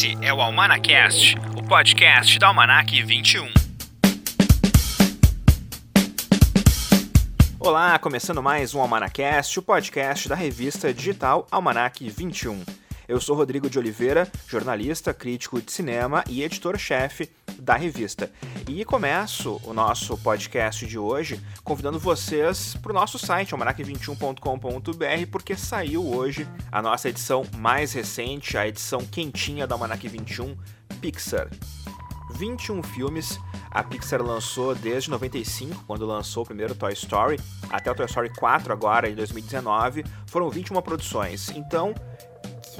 Esse é o Almanacast, o podcast da Almanac 21. Olá, começando mais um Almanacast, o podcast da revista digital Almanac 21. Eu sou Rodrigo de Oliveira, jornalista, crítico de cinema e editor-chefe da revista. E começo o nosso podcast de hoje convidando vocês para o nosso site, almanac21.com.br, porque saiu hoje a nossa edição mais recente, a edição quentinha da Almanac 21, Pixar. 21 filmes a Pixar lançou desde 95, quando lançou o primeiro Toy Story, até o Toy Story 4 agora, em 2019, foram 21 produções. Então,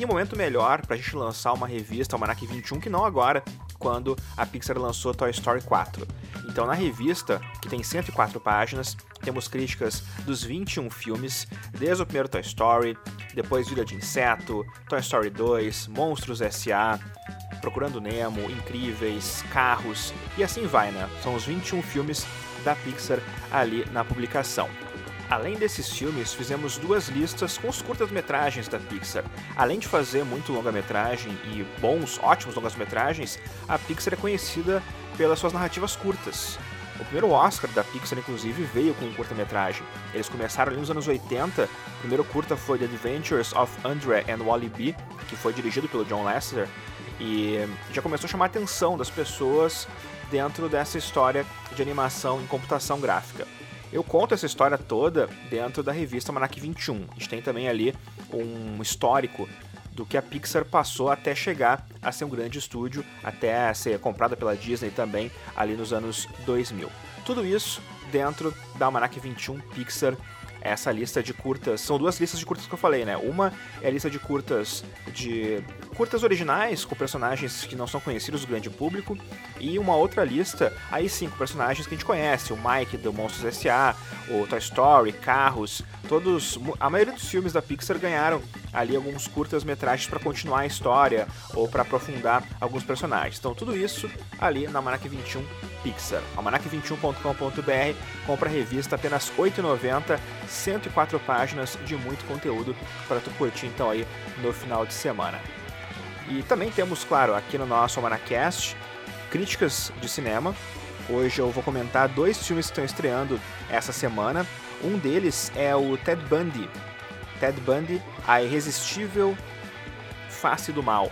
que momento melhor pra gente lançar uma revista, Almanac 21, que não agora, quando a Pixar lançou Toy Story 4. Então, na revista, que tem 104 páginas, temos críticas dos 21 filmes, desde o primeiro Toy Story, depois Vida de Inseto, Toy Story 2, Monstros S.A., Procurando Nemo, Incríveis, Carros e assim vai, né? São os 21 filmes da Pixar ali na publicação. Além desses filmes, fizemos duas listas com os curtas-metragens da Pixar. Além de fazer muito longa-metragem e bons, ótimos longas-metragens, a Pixar é conhecida pelas suas narrativas curtas. O primeiro Oscar da Pixar, inclusive, veio com um curta-metragem. Eles começaram ali nos anos 80. O primeiro curta foi The Adventures of Andre and Wally B, que foi dirigido pelo John Lasseter, e já começou a chamar a atenção das pessoas dentro dessa história de animação em computação gráfica. Eu conto essa história toda dentro da revista Manac 21. A gente tem também ali um histórico do que a Pixar passou até chegar a ser um grande estúdio, até ser comprada pela Disney também ali nos anos 2000. Tudo isso dentro da Almanac 21 Pixar essa lista de curtas. São duas listas de curtas que eu falei, né? Uma é a lista de curtas de curtas originais com personagens que não são conhecidos do grande público e uma outra lista, aí sim, com personagens que a gente conhece, o Mike do Monstros S.A., o Toy Story, Carros, todos, a maioria dos filmes da Pixar ganharam ali alguns curtas metragens para continuar a história ou para aprofundar alguns personagens. Então tudo isso ali na Manac 21 Pixar. Almanac21.com.br compra a revista apenas R$ 8,90, 104 páginas de muito conteúdo para tu curtir então aí no final de semana. E também temos, claro, aqui no nosso Almanacast, críticas de cinema. Hoje eu vou comentar dois filmes que estão estreando essa semana. Um deles é o Ted Bundy. Ted Bundy, A Irresistível Face do Mal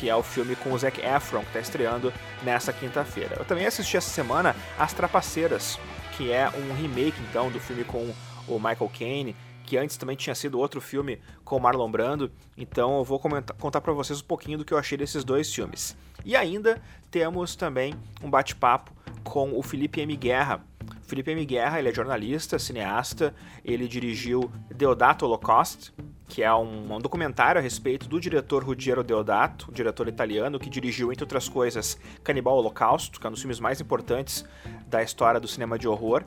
que é o filme com o Zac Efron, que está estreando nessa quinta-feira. Eu também assisti essa semana As Trapaceiras, que é um remake então do filme com o Michael Caine, que antes também tinha sido outro filme com Marlon Brando. Então eu vou comentar, contar para vocês um pouquinho do que eu achei desses dois filmes. E ainda temos também um bate-papo com o Felipe M. Guerra. O Felipe M. Guerra ele é jornalista, cineasta, ele dirigiu Deodato Holocaust, que é um, um, documentário a respeito do diretor Ruggiero Deodato, um diretor italiano que dirigiu, entre outras coisas, Canibal Holocausto, que é um dos filmes mais importantes da história do cinema de horror.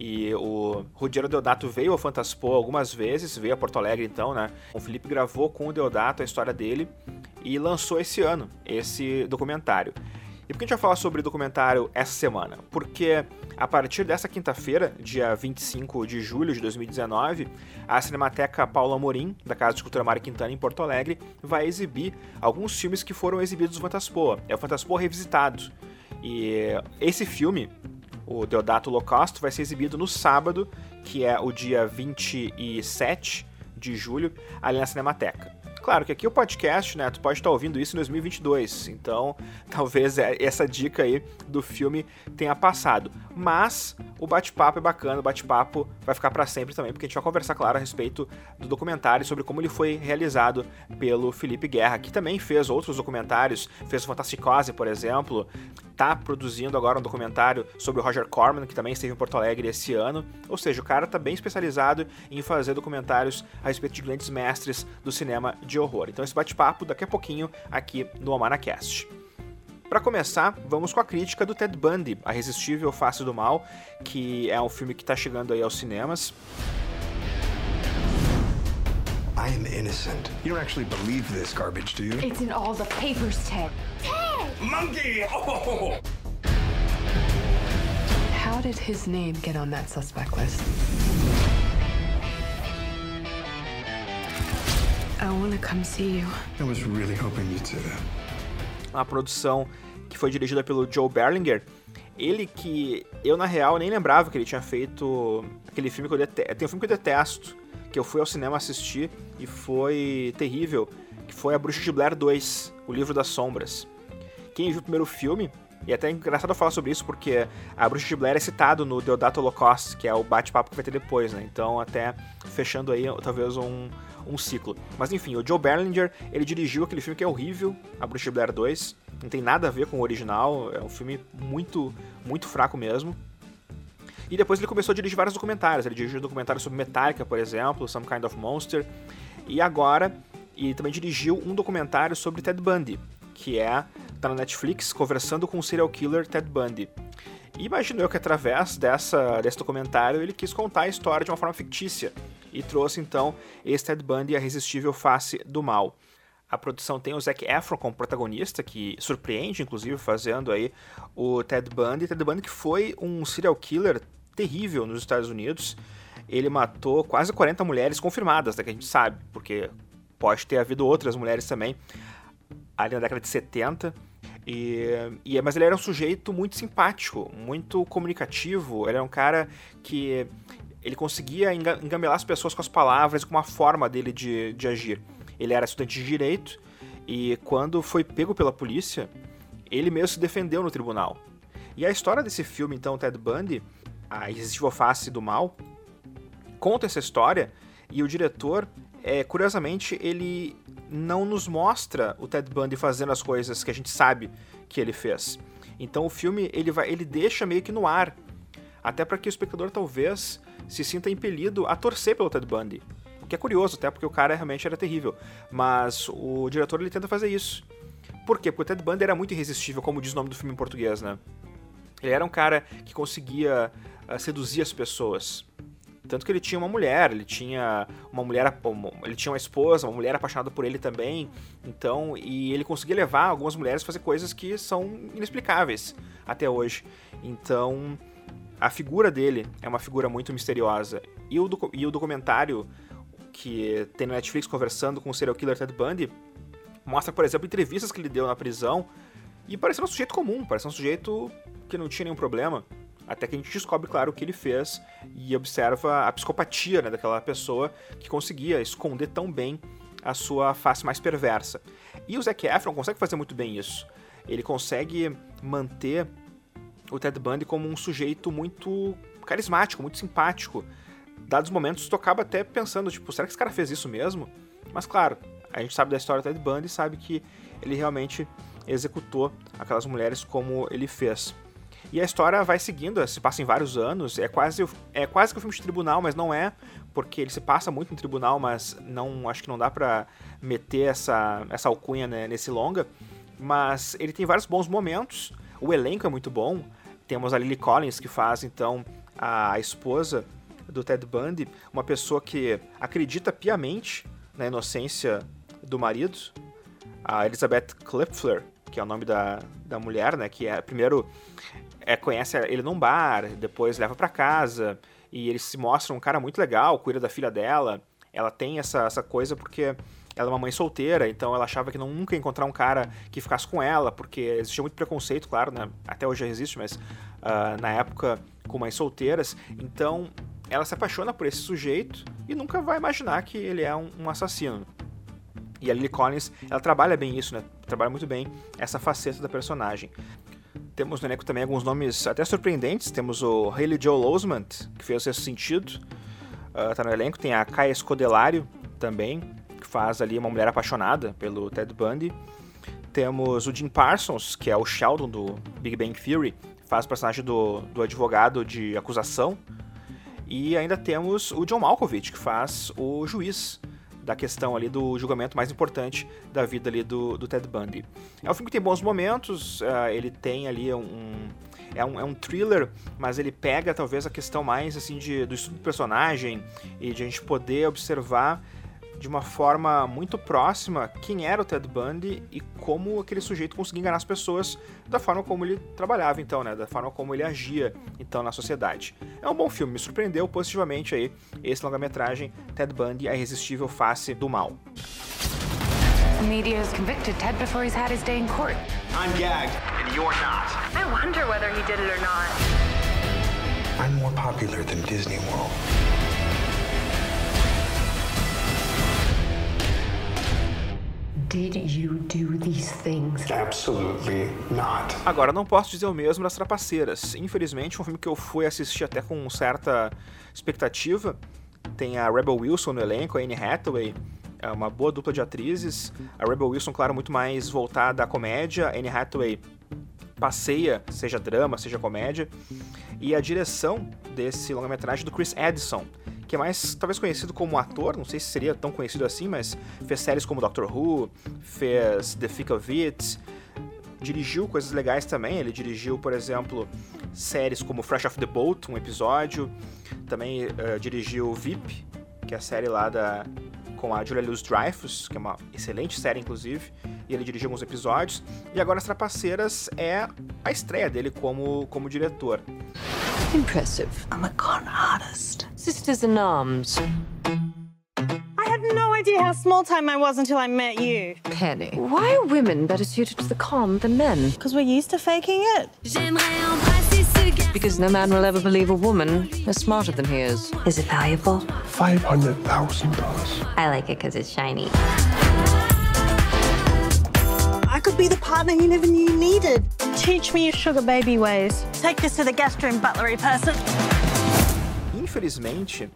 E o Ruggiero Deodato veio ao Fantaspo algumas vezes, veio a Porto Alegre então, né? O Felipe gravou com o Deodato a história dele e lançou esse ano esse documentário. E por que a gente vai falar sobre documentário essa semana? Porque a partir dessa quinta-feira, dia 25 de julho de 2019, a Cinemateca Paula Morim, da Casa de Cultura Mário Quintana, em Porto Alegre, vai exibir alguns filmes que foram exibidos no Fantaspoa. É o Fantaspoa Revisitado. E esse filme, o Deodato Holocausto, vai ser exibido no sábado, que é o dia 27 de julho, ali na Cinemateca. Claro que aqui o podcast, né, tu pode estar ouvindo isso em 2022, então talvez é, essa dica aí do filme tenha passado. Mas o bate-papo é bacana, o bate-papo vai ficar para sempre também, porque a gente vai conversar, claro, a respeito do documentário, sobre como ele foi realizado pelo Felipe Guerra, que também fez outros documentários, fez Fantasticose, por exemplo, tá produzindo agora um documentário sobre o Roger Corman, que também esteve em Porto Alegre esse ano. Ou seja, o cara tá bem especializado em fazer documentários a respeito de grandes mestres do cinema de horror. Então esse bate-papo daqui a pouquinho aqui no Amanacast. Para começar, vamos com a crítica do Ted Bundy, A Resistível Face do Mal, que é um filme que está chegando aí aos cinemas. I am innocent. You don't actually believe this garbage, do you? It's in all the papers, Ted. Monkey! Oh! How did his name get on that suspect list? I want to come see you. I was really hoping you'd say that. uma produção que foi dirigida pelo Joe Berlinger. Ele que eu, na real, nem lembrava que ele tinha feito aquele filme que eu detesto. Tem um filme que eu detesto, que eu fui ao cinema assistir e foi terrível, que foi A Bruxa de Blair 2, O Livro das Sombras. Quem viu o primeiro filme, e até é engraçado falar sobre isso, porque a Bruxa de Blair é citado no Deodato Holocaust, que é o bate-papo que vai ter depois, né? Então, até fechando aí, talvez um, um ciclo. Mas enfim, o Joe Berlinger, ele dirigiu aquele filme que é horrível, A Bruxa de Blair 2. Não tem nada a ver com o original, é um filme muito, muito fraco mesmo. E depois ele começou a dirigir vários documentários. Ele dirigiu um documentário sobre Metallica, por exemplo, Some Kind of Monster. E agora, ele também dirigiu um documentário sobre Ted Bundy, que é tá na Netflix conversando com o serial killer Ted Bundy. E imagino eu que através dessa, desse documentário ele quis contar a história de uma forma fictícia e trouxe então esse Ted Bundy, a irresistível face do mal. A produção tem o Zac Efron como protagonista, que surpreende, inclusive, fazendo aí o Ted Bundy. Ted Bundy que foi um serial killer terrível nos Estados Unidos. Ele matou quase 40 mulheres confirmadas, né, que a gente sabe, porque pode ter havido outras mulheres também, ali na década de 70. E, e, mas ele era um sujeito muito simpático, muito comunicativo. Ele era um cara que ele conseguia engamelar as pessoas com as palavras, com uma forma dele de, de agir. Ele era estudante de direito e quando foi pego pela polícia, ele mesmo se defendeu no tribunal. E a história desse filme, então, Ted Bundy, A Irresistível Face do Mal, conta essa história e o diretor, é, curiosamente, ele não nos mostra o Ted Bundy fazendo as coisas que a gente sabe que ele fez. Então o filme ele vai, ele deixa meio que no ar, até para que o espectador talvez se sinta impelido a torcer pelo Ted Bundy. O que é curioso, até porque o cara realmente era terrível. Mas o diretor ele tenta fazer isso. Por quê? Porque o Ted Bundy era muito irresistível, como diz o nome do filme em português, né? Ele era um cara que conseguia uh, seduzir as pessoas. Tanto que ele tinha uma mulher, ele tinha uma mulher, ele tinha uma esposa, uma mulher apaixonada por ele também. Então, e ele conseguia levar algumas mulheres a fazer coisas que são inexplicáveis até hoje. Então, a figura dele é uma figura muito misteriosa. E o, e o documentário que tem no Netflix conversando com o serial killer Ted Bundy mostra, por exemplo, entrevistas que ele deu na prisão e parecia um sujeito comum, parecia um sujeito que não tinha nenhum problema. Até que a gente descobre, claro, o que ele fez e observa a psicopatia né, daquela pessoa que conseguia esconder tão bem a sua face mais perversa. E o Zac Efron consegue fazer muito bem isso. Ele consegue manter o Ted Bundy como um sujeito muito carismático, muito simpático. Dados momentos, tu acaba até pensando, tipo, será que esse cara fez isso mesmo? Mas claro, a gente sabe da história do Ted Bundy e sabe que ele realmente executou aquelas mulheres como ele fez. E a história vai seguindo, se passa em vários anos, é quase, é quase que um filme de tribunal, mas não é, porque ele se passa muito em tribunal, mas não acho que não dá pra meter essa, essa alcunha né, nesse longa. Mas ele tem vários bons momentos, o elenco é muito bom, temos a Lily Collins, que faz então a esposa do Ted Bundy, uma pessoa que acredita piamente na inocência do marido. A Elizabeth Klipfler, que é o nome da, da mulher, né? Que é primeiro é, conhece ele num bar, depois leva para casa e ele se mostra um cara muito legal, cuida da filha dela. Ela tem essa, essa coisa porque ela é uma mãe solteira, então ela achava que não, nunca ia encontrar um cara que ficasse com ela, porque existia muito preconceito, claro, né? até hoje existe, mas uh, na época com mães solteiras. Então ela se apaixona por esse sujeito e nunca vai imaginar que ele é um, um assassino. E a Lily Collins, ela trabalha bem isso, né? Trabalha muito bem essa faceta da personagem. Temos no elenco também alguns nomes até surpreendentes. Temos o Haley Joel Osment, que fez esse sentido. Uh, tá no elenco. Tem a Kaya Scodelario também, que faz ali uma mulher apaixonada pelo Ted Bundy. Temos o Jim Parsons, que é o Sheldon do Big Bang Theory, faz o personagem do, do advogado de acusação. E ainda temos o John Malkovich, que faz o juiz da questão ali do julgamento mais importante da vida ali do, do Ted Bundy. É um filme que tem bons momentos, uh, ele tem ali um, é um, é um thriller, mas ele pega talvez a questão mais assim de, do estudo do personagem e de a gente poder observar de uma forma muito próxima quem era o Ted Bundy e como aquele sujeito conseguia enganar as pessoas da forma como ele trabalhava, então, né? Da forma como ele agia, então, na sociedade. É um bom filme, me surpreendeu positivamente aí esse longa-metragem Ted Bundy, a irresistível face do mal. The media has convicted Ted before he's had his day in court. I'm gagged, and you're not. I wonder whether he did it or not. I'm more popular than Disney World. Did you do these things? Absolutely not. Agora, não posso dizer o mesmo das Trapaceiras. Infelizmente, um filme que eu fui assistir até com certa expectativa. Tem a Rebel Wilson no elenco, a Anne Hathaway, é uma boa dupla de atrizes. A Rebel Wilson, claro, muito mais voltada à comédia. A Anne Hathaway passeia, seja drama, seja comédia. E a direção desse longa-metragem do Chris Edison, que é mais talvez conhecido como ator, não sei se seria tão conhecido assim, mas fez séries como Doctor Who, fez The Thick of It, dirigiu coisas legais também. Ele dirigiu, por exemplo, séries como Fresh Off the Boat, um episódio. Também uh, dirigiu VIP, que é a série lá da com a Julia Louis-Dreyfus, que é uma excelente série, inclusive, e ele dirigiu alguns episódios. E agora As Trapaceiras é a estreia dele como, como diretor. Impressive. I'm a con artist. Sisters in arms. I had no idea how small time I was until I met you. Penny. Why are women better suited to the con than men? Because we're used to faking it. Because no man will ever believe a woman is smarter than he is. Is it valuable? $500,000. I like it because it's shiny. I could be the partner you never knew you needed. Teach me your sugar baby ways. Take this to the guest room, butlery person. Infelizmente,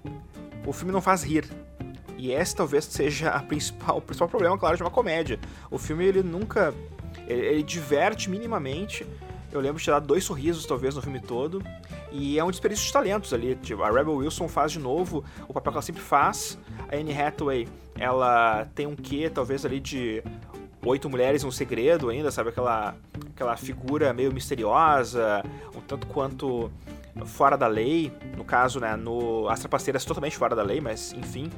o filme não faz rir. E esse talvez seja a principal, o principal problema, claro, de uma comédia. O filme, ele nunca... Ele, ele diverte minimamente. Eu lembro de dado dois sorrisos, talvez, no filme todo. E é um desperdício de talentos ali. Tipo, a Rebel Wilson faz de novo o papel que ela sempre faz. A Anne Hathaway, ela tem um quê, talvez, ali de Oito Mulheres um Segredo ainda, sabe? Aquela, aquela figura meio misteriosa, um tanto quanto fora da lei. No caso, né, no As Trapaceiras totalmente fora da lei, mas enfim.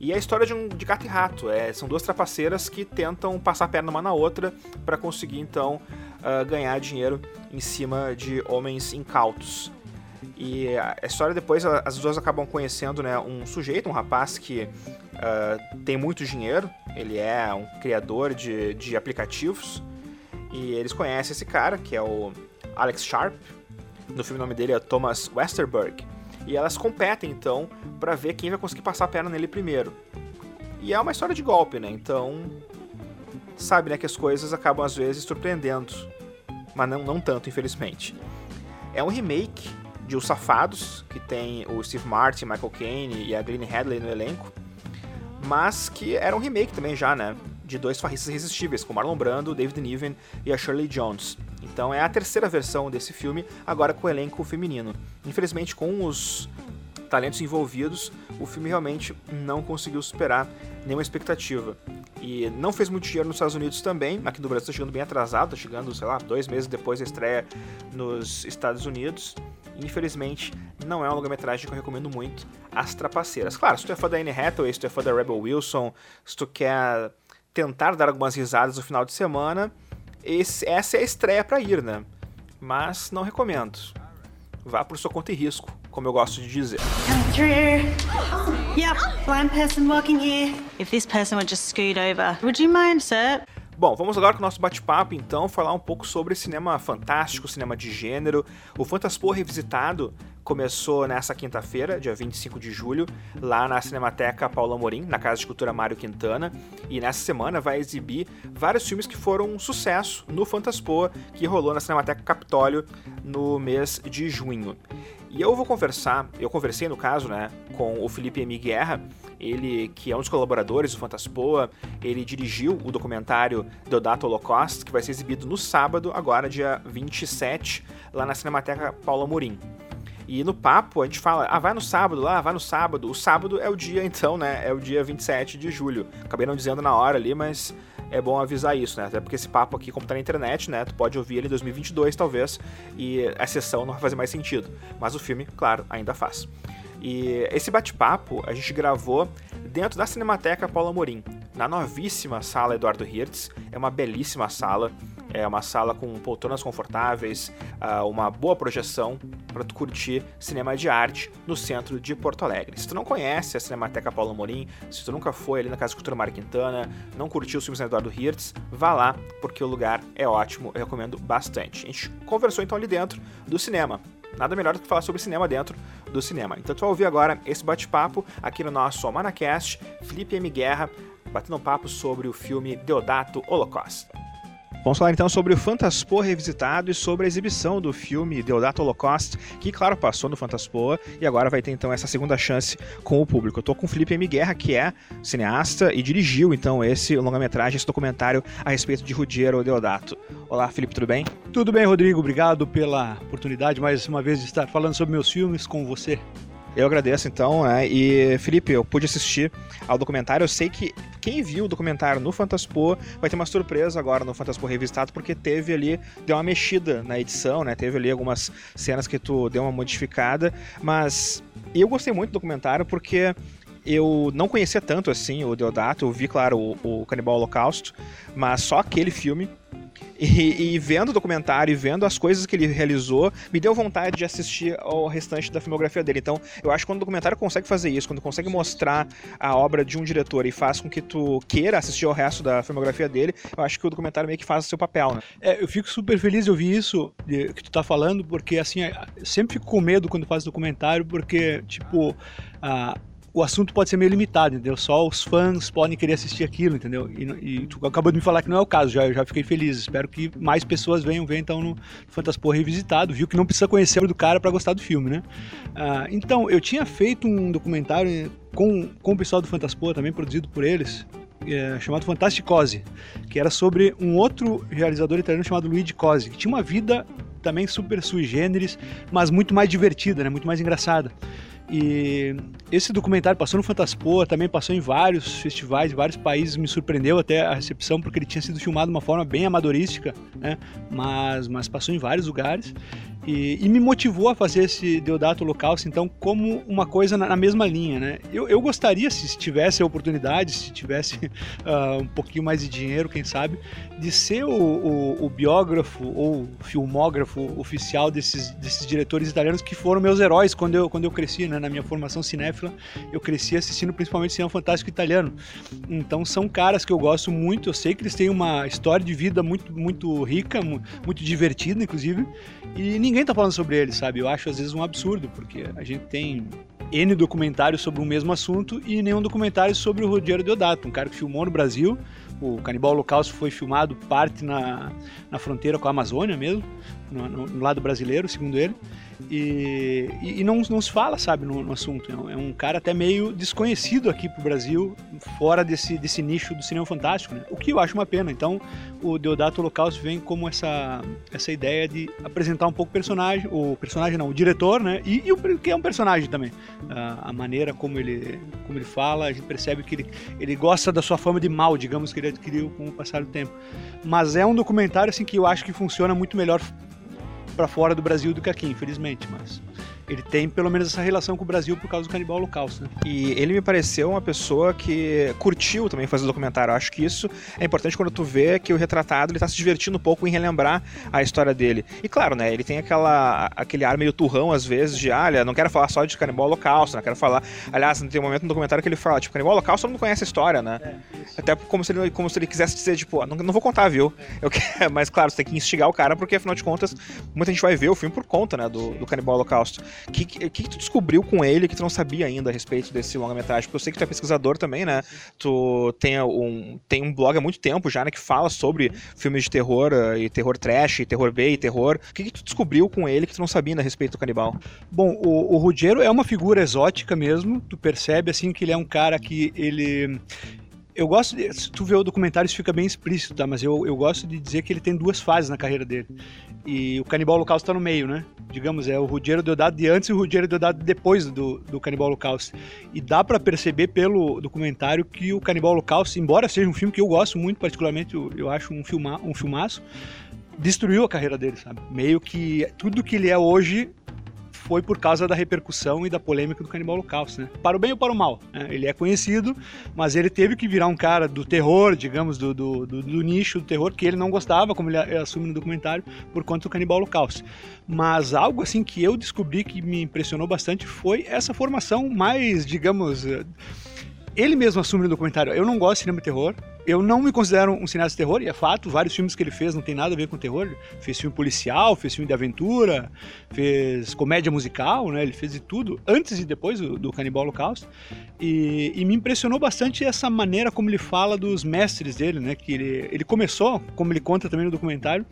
E é a história de um de gato e rato. É, são duas trapaceiras que tentam passar a perna uma na outra para conseguir então uh, ganhar dinheiro em cima de homens incautos. E a história depois, as duas acabam conhecendo né, um sujeito, um rapaz que uh, tem muito dinheiro, ele é um criador de, de aplicativos, e eles conhecem esse cara, que é o Alex Sharp, no filme o nome dele é Thomas Westerberg, e elas competem então para ver quem vai conseguir passar a perna nele primeiro. E é uma história de golpe, né? Então, sabe né, que as coisas acabam às vezes surpreendendo, mas não, não tanto, infelizmente. É um remake de Os Safados, que tem o Steve Martin, Michael Caine e a Glenn Hadley no elenco, mas que era um remake também já, né? De dois farristas irresistíveis, com Marlon Brando, David Niven e a Shirley Jones. Então é a terceira versão desse filme, agora com o elenco feminino. Infelizmente, com os talentos envolvidos, o filme realmente não conseguiu superar nenhuma expectativa. E não fez muito dinheiro nos Estados Unidos também, aqui no Brasil está chegando bem atrasado, está chegando, sei lá, dois meses depois da estreia nos Estados Unidos. Infelizmente, não é uma longa-metragem que eu recomendo muito, As Trapaceiras. Claro, se tu é fã da Anne Hathaway, se tu é fã da Rebel Wilson, se tu quer tentar dar algumas risadas no final de semana, esse, essa é a estreia para ir, né? Mas não recomendo. Vá por sua conta e risco, como eu gosto de dizer. Come through. Yep, blind person walking here. If this person would just scoot over, would you mind, sir? Bom, vamos agora com o nosso bate-papo, então, falar um pouco sobre cinema fantástico, cinema de gênero. O Fantaspor Revisitado começou nessa quinta-feira, dia 25 de julho, lá na Cinemateca Paula Morim, na Casa de Cultura Mário Quintana, e nessa semana vai exibir vários filmes que foram um sucesso no Fantaspor, que rolou na Cinemateca Capitólio no mês de junho. E eu vou conversar, eu conversei no caso, né, com o Felipe M. Guerra, ele que é um dos colaboradores do Fantaspoa, ele dirigiu o documentário Deodato Holocaust, que vai ser exibido no sábado, agora dia 27, lá na Cinemateca Paula Morim. E no papo a gente fala, ah, vai no sábado lá, vai no sábado. O sábado é o dia, então, né? É o dia 27 de julho. Acabei não dizendo na hora ali, mas é bom avisar isso, né? Até porque esse papo aqui, como tá na internet, né? Tu pode ouvir ele em 2022, talvez, e a sessão não vai fazer mais sentido. Mas o filme, claro, ainda faz. E esse bate-papo a gente gravou dentro da Cinemateca Paula Morim, na novíssima sala Eduardo Hirtz. É uma belíssima sala, é uma sala com poltronas confortáveis, uh, uma boa projeção para tu curtir cinema de arte no centro de Porto Alegre. Se tu não conhece a Cinemateca Paulo Morim, se tu nunca foi ali na Casa Cultura Mário Quintana, não curtiu os filmes da Eduardo Hirtz, vá lá, porque o lugar é ótimo, eu recomendo bastante. A gente conversou então ali dentro do cinema. Nada melhor do que falar sobre cinema dentro do cinema. Então tu vai ouvir agora esse bate-papo aqui no nosso Almanacast, Felipe M. Guerra, batendo um papo sobre o filme Deodato Holocausto. Vamos falar então sobre o Fantaspoa revisitado e sobre a exibição do filme Deodato Holocaust, que, claro, passou no Fantaspoa e agora vai ter então essa segunda chance com o público. Eu tô com o Felipe M. Guerra, que é cineasta e dirigiu então esse longa-metragem, esse documentário a respeito de Rudiero Deodato. Olá, Felipe, tudo bem? Tudo bem, Rodrigo. Obrigado pela oportunidade mais uma vez de estar falando sobre meus filmes com você. Eu agradeço então, né? E Felipe, eu pude assistir ao documentário. Eu sei que quem viu o documentário no Fantaspo vai ter uma surpresa agora no Fantaspo Revistado, porque teve ali, deu uma mexida na edição, né? Teve ali algumas cenas que tu deu uma modificada, mas eu gostei muito do documentário porque eu não conhecia tanto assim o Deodato, eu vi, claro, o, o Canibal Holocausto, mas só aquele filme e, vendo o documentário e vendo as coisas que ele realizou, me deu vontade de assistir ao restante da filmografia dele. Então, eu acho que quando o documentário consegue fazer isso, quando consegue mostrar a obra de um diretor e faz com que tu queira assistir ao resto da filmografia dele, eu acho que o documentário meio que faz o seu papel, né? É, eu fico super feliz de ouvir isso que tu tá falando, porque assim, sempre fico com medo quando faz documentário, porque, tipo, o assunto pode ser meio limitado, entendeu? Só os fãs podem querer assistir aquilo, entendeu? E, e tu acabou de me falar que não é o caso, já, eu já fiquei feliz. Espero que mais pessoas venham ver então no Fantaspor Revisitado, viu que não precisa conhecer o do cara para gostar do filme, né? Ah, então, eu tinha feito um documentário com, com o pessoal do Fantaspor, também produzido por eles, é, chamado Fantasticose, que era sobre um outro realizador italiano chamado Luigi Cosi, que tinha uma vida também super sui generis, mas muito mais divertida, né? muito mais engraçada. E esse documentário passou no Fantaspoa, também passou em vários festivais, vários países, me surpreendeu até a recepção, porque ele tinha sido filmado de uma forma bem amadorística, né? mas, mas passou em vários lugares. E, e, me motivou a fazer esse Deodato Holocausto, então, como uma coisa na, na mesma linha, né? Eu, eu, gostaria, se tivesse a oportunidade, se tivesse uh, um pouquinho mais de dinheiro, quem sabe, de ser o, o, o, biógrafo ou filmógrafo oficial desses, desses diretores italianos que foram meus heróis quando eu, quando eu cresci, né? Na minha formação cinéfila, eu cresci assistindo principalmente cinema fantástico italiano. Então, são caras que eu gosto muito, eu sei que eles têm uma história de vida muito, muito rica, muito divertida, inclusive, e ninguém tá falando sobre ele, sabe? Eu acho às vezes um absurdo, porque a gente tem N documentários sobre o mesmo assunto e nenhum documentário sobre o Rogério Deodato, um cara que filmou no Brasil. O Canibal Holocausto foi filmado parte na, na fronteira com a Amazônia mesmo, no, no, no lado brasileiro, segundo ele. E, e, não, não se fala, sabe, no, no assunto. É um, é cara até meio desconhecido aqui pro Brasil, fora desse, desse nicho do cinema fantástico, né? O que eu acho uma pena. Então, o Deodato Holocausto vem como essa, essa ideia de apresentar um pouco o personagem, o personagem não, o diretor, né? E, e o que é um personagem também. A, a, maneira como ele, como ele fala, a gente percebe que ele, ele gosta da sua fama de mal, digamos, que ele adquiriu com o passar do tempo. Mas é um documentário, assim, que eu acho que funciona muito melhor para fora do Brasil do que aqui, infelizmente, mas ele tem pelo menos essa relação com o Brasil por causa do Canibal Holocausto. Né? E ele me pareceu uma pessoa que curtiu também fazer o documentário. Eu acho que isso é importante quando tu vê que o retratado ele tá se divertindo um pouco em relembrar a história dele. E claro, né, ele tem aquela, aquele ar meio turrão às vezes de, olha, não quero falar só de Canibal Holocausto, não quero falar... Aliás, tem um momento no documentário que ele fala, tipo, Canibal Holocausto mundo conhece a história, né? É, Até como se, ele, como se ele quisesse dizer, tipo, não, não vou contar, viu? Eu quero... Mas claro, você tem que instigar o cara, porque afinal de contas, muita gente vai ver o filme por conta, né, do, do Canibal Holocausto. O que, que, que, tu descobriu com ele que tu não sabia ainda a respeito desse longa-metragem? Porque eu sei que tu é pesquisador também, né? Tu tem um, tem um blog há muito tempo já, né? Que fala sobre filmes de terror uh, e terror trash, e terror B e terror. O que, que tu descobriu com ele que tu não sabia ainda a respeito do canibal? Bom, o, o Ruggiero é uma figura exótica mesmo. Tu percebe, assim, que ele é um cara que ele eu gosto de, se tu vê o documentário isso fica bem explícito, tá? Mas eu, eu gosto de dizer que ele tem duas fases na carreira dele. E o Canibal Holocausto está no meio, né? Digamos, é o Ruggiero Deodato de antes e o Ruggiero Deodato depois do, do Canibal Holocausto. E dá para perceber pelo documentário que o Canibal Holocausto, embora seja um filme que eu gosto muito, particularmente eu, eu acho um, filma, um filmaço, destruiu a carreira dele, sabe? Meio que tudo que ele é hoje foi por causa da repercussão e da polêmica do Canibal Holocausto, né? Para o bem ou para o mal. Né? Ele é conhecido, mas ele teve que virar um cara do terror, digamos, do, do, do, do nicho do terror, que ele não gostava, como ele assume no documentário, por conta do Canibal Holocausto. Mas algo assim que eu descobri que me impressionou bastante foi essa formação mais, digamos ele mesmo assume no documentário, eu não gosto de cinema de terror, eu não me considero um cineasta de terror, e é fato, vários filmes que ele fez não tem nada a ver com terror. Fez filme policial, fez filme de aventura, fez comédia musical, né? Ele fez de tudo, antes e depois do, do Canibal Holocausto. E, e, me impressionou bastante essa maneira como ele fala dos mestres dele, né? Que ele, ele começou, como ele conta também no documentário,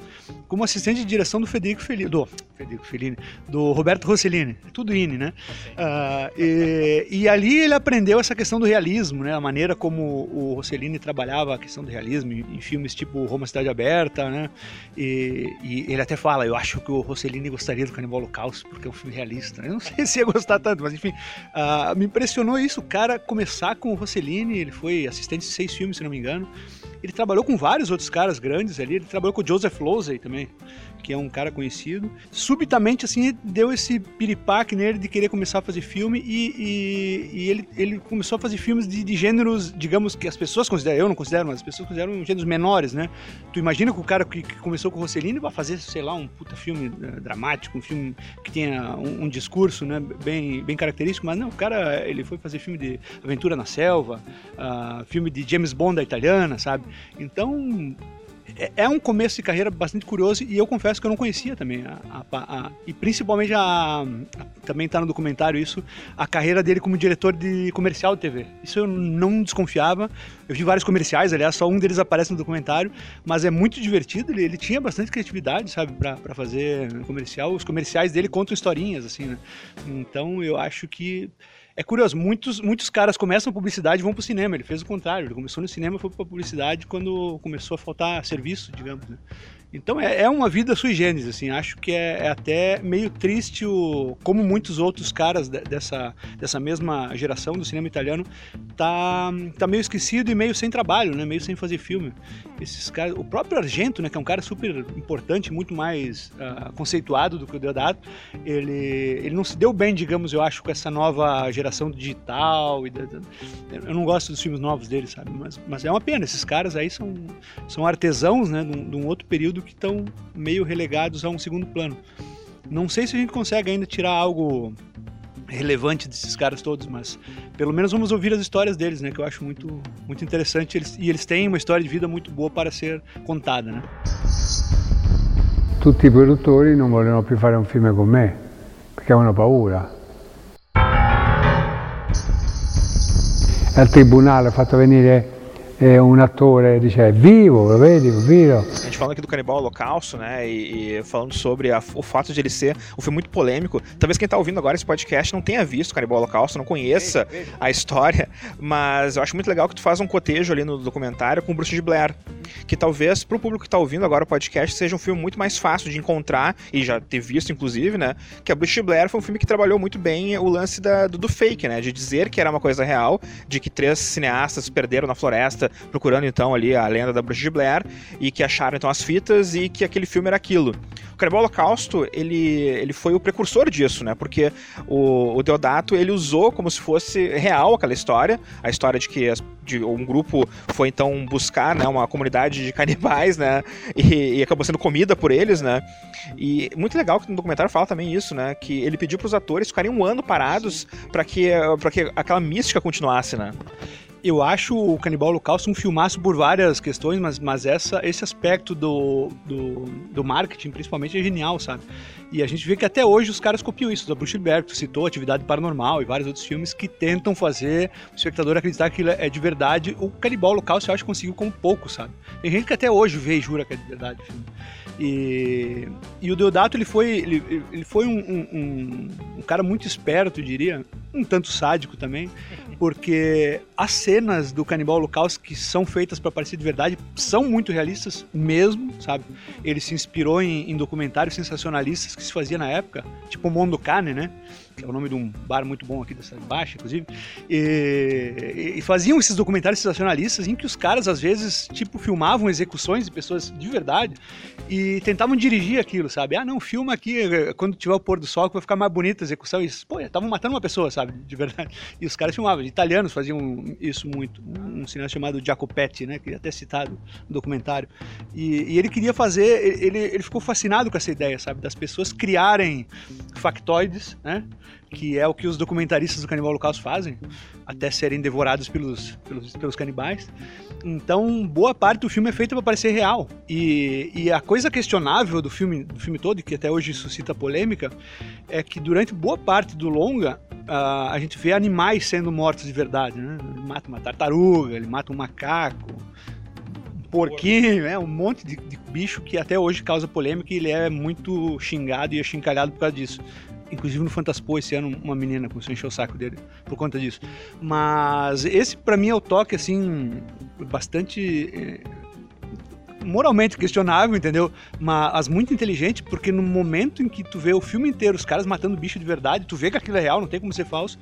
como assistente de direção do Federico Fellini, do Federico Fellini, do Roberto Rossellini, é tudo INE, né? Uh, e, e ali ele aprendeu essa questão do realismo, né? A maneira como o Rossellini trabalhava a questão do realismo em, em filmes tipo Roma Cidade Aberta, né? E, e, ele até fala, eu acho que o Rossellini gostaria do Canibal Holocausto porque é um filme realista. Eu não sei se ia gostar tanto, mas enfim, uh, me impressionou isso, o cara começar com o Rossellini, ele foi assistente de seis filmes, se não me engano. Ele trabalhou com vários outros caras grandes ali, ele trabalhou com o Joseph Losey também que é um cara conhecido. Subitamente, assim, deu esse piripaque nele de querer começar a fazer filme e, e, e ele, ele começou a fazer filmes de, de, gêneros, digamos, que as pessoas consideram, eu não considero, mas as pessoas consideram gêneros menores, né? Tu imagina que o cara que, que começou com o Rossellini vai fazer, sei lá, um puta filme uh, dramático, um filme que tenha um, um, discurso, né, bem, bem característico, mas não, o cara, ele foi fazer filme de aventura na selva, uh, filme de James Bond da italiana, sabe? Então, é, é um começo de carreira bastante curioso e eu confesso que eu não conhecia também. A, a, a, e principalmente a, também está no documentário isso, a carreira dele como diretor de comercial de TV. Isso eu não desconfiava. Eu vi vários comerciais, aliás, só um deles aparece no documentário, mas é muito divertido. Ele, ele tinha bastante criatividade, sabe, para fazer comercial. Os comerciais dele contam historinhas, assim, né? Então eu acho que é curioso, muitos, muitos caras começam publicidade e vão pro cinema. Ele fez o contrário. Ele começou no cinema e foi pra publicidade quando começou a faltar serviço, digamos, né? Então é, é uma vida sui generis, assim. Acho que é, é até meio triste o, como muitos outros caras de, dessa, dessa mesma geração do cinema italiano tá, tá meio esquecido e meio sem trabalho, né? Meio sem fazer filme. Esses caras, o próprio Argento, né? Que é um cara super importante, muito mais uh, conceituado do que o Deodato, ele, ele não se deu bem, digamos, eu acho, com essa nova geração digital. E eu não gosto dos filmes novos dele, sabe? Mas, mas é uma pena. Esses caras aí são, são artesãos, né? De um, de um outro período que estão meio relegados a um segundo plano. Não sei se a gente consegue ainda tirar algo relevante desses caras todos, mas pelo menos vamos ouvir as histórias deles, né? Que eu acho muito, muito interessante eles, e eles têm uma história de vida muito boa para ser contada, né? Tutti i produttori non vogliono più fare un film con me perché hanno paura. Al tribunale ho fatto venire é, um ator é, diz, é vivo, vivo, vivo. A gente falando aqui do Canibal Holocausto, né, e, e falando sobre a, o fato de ele ser um filme muito polêmico. Talvez quem tá ouvindo agora esse podcast não tenha visto o Canibal Holocausto, não conheça a história, mas eu acho muito legal que tu faz um cotejo ali no documentário com o Bruce de Blair, que talvez pro público que tá ouvindo agora o podcast seja um filme muito mais fácil de encontrar e já ter visto, inclusive, né, que a Bruce de Blair foi um filme que trabalhou muito bem o lance da, do, do fake, né, de dizer que era uma coisa real, de que três cineastas perderam na floresta procurando então ali a lenda da bruxa de Blair e que acharam então as fitas e que aquele filme era aquilo. Canibal Holocausto, ele, ele foi o precursor disso, né? Porque o, o Deodato, ele usou como se fosse real aquela história, a história de que as, de, um grupo foi então buscar, né, uma comunidade de canibais, né? E, e acabou sendo comida por eles, né? E muito legal que no documentário fala também isso, né? Que ele pediu para os atores ficarem um ano parados para que, que aquela mística continuasse, né? Eu acho o Canibal Holocausto um filmaço por várias questões, mas, mas essa, esse aspecto do, do, do, marketing, principalmente, é genial, sabe? E a gente vê que até hoje os caras copiam isso. Da Bruxelberg, tu citou Atividade Paranormal e vários outros filmes que tentam fazer o espectador acreditar que é de verdade. O Canibal Holocausto eu acho que conseguiu como pouco, sabe? Tem gente que até hoje vê e jura que é de verdade o filme. E, e o Deodato, ele foi, ele, ele foi um, um, um, cara muito esperto, eu diria, um tanto sádico também, porque as cenas do Canibal Holocausto que são feitas para parecer de verdade são muito realistas mesmo, sabe? Ele se inspirou em, em documentários sensacionalistas que se fazia na época, tipo o Mondo Cane, né? Que é o nome de um bar muito bom aqui cidade baixa, inclusive, e, e, faziam esses documentários sensacionalistas em que os caras, às vezes, tipo, filmavam execuções de pessoas de verdade e tentavam dirigir aquilo, sabe? Ah, não, filma aqui quando tiver o pôr do sol que vai ficar mais bonita a execução. E, pô, estavam matando uma pessoa, sabe? De verdade. E os caras filmavam. Italianos faziam isso muito. Um cinema chamado Giacopetti, né? Que é até citado no documentário. E, e ele queria fazer, ele, ele ficou fascinado com essa ideia, sabe? Das pessoas criarem factoides, né? Que é o que os documentaristas do Canibal Holocausto fazem, até serem devorados pelos, pelos, pelos canibais. Então, boa parte do filme é feita para parecer real. E, e, a coisa questionável do filme, do filme todo, que até hoje suscita polêmica, é que durante boa parte do longa, uh, a gente vê animais sendo mortos de verdade. Né? Ele mata uma tartaruga, ele mata um macaco, um porquinho, é, um monte de, de bicho que até hoje causa polêmica e ele é muito xingado e achincalhado por causa disso. Inclusive no Fantaspo esse ano uma menina começou a encher o saco dele por conta disso. Mas esse para mim é o toque assim bastante eh, moralmente questionável, entendeu? Mas muito inteligente, porque no momento em que tu vê o filme inteiro, os caras matando bicho de verdade, tu vê que aquilo é real, não tem como ser falso.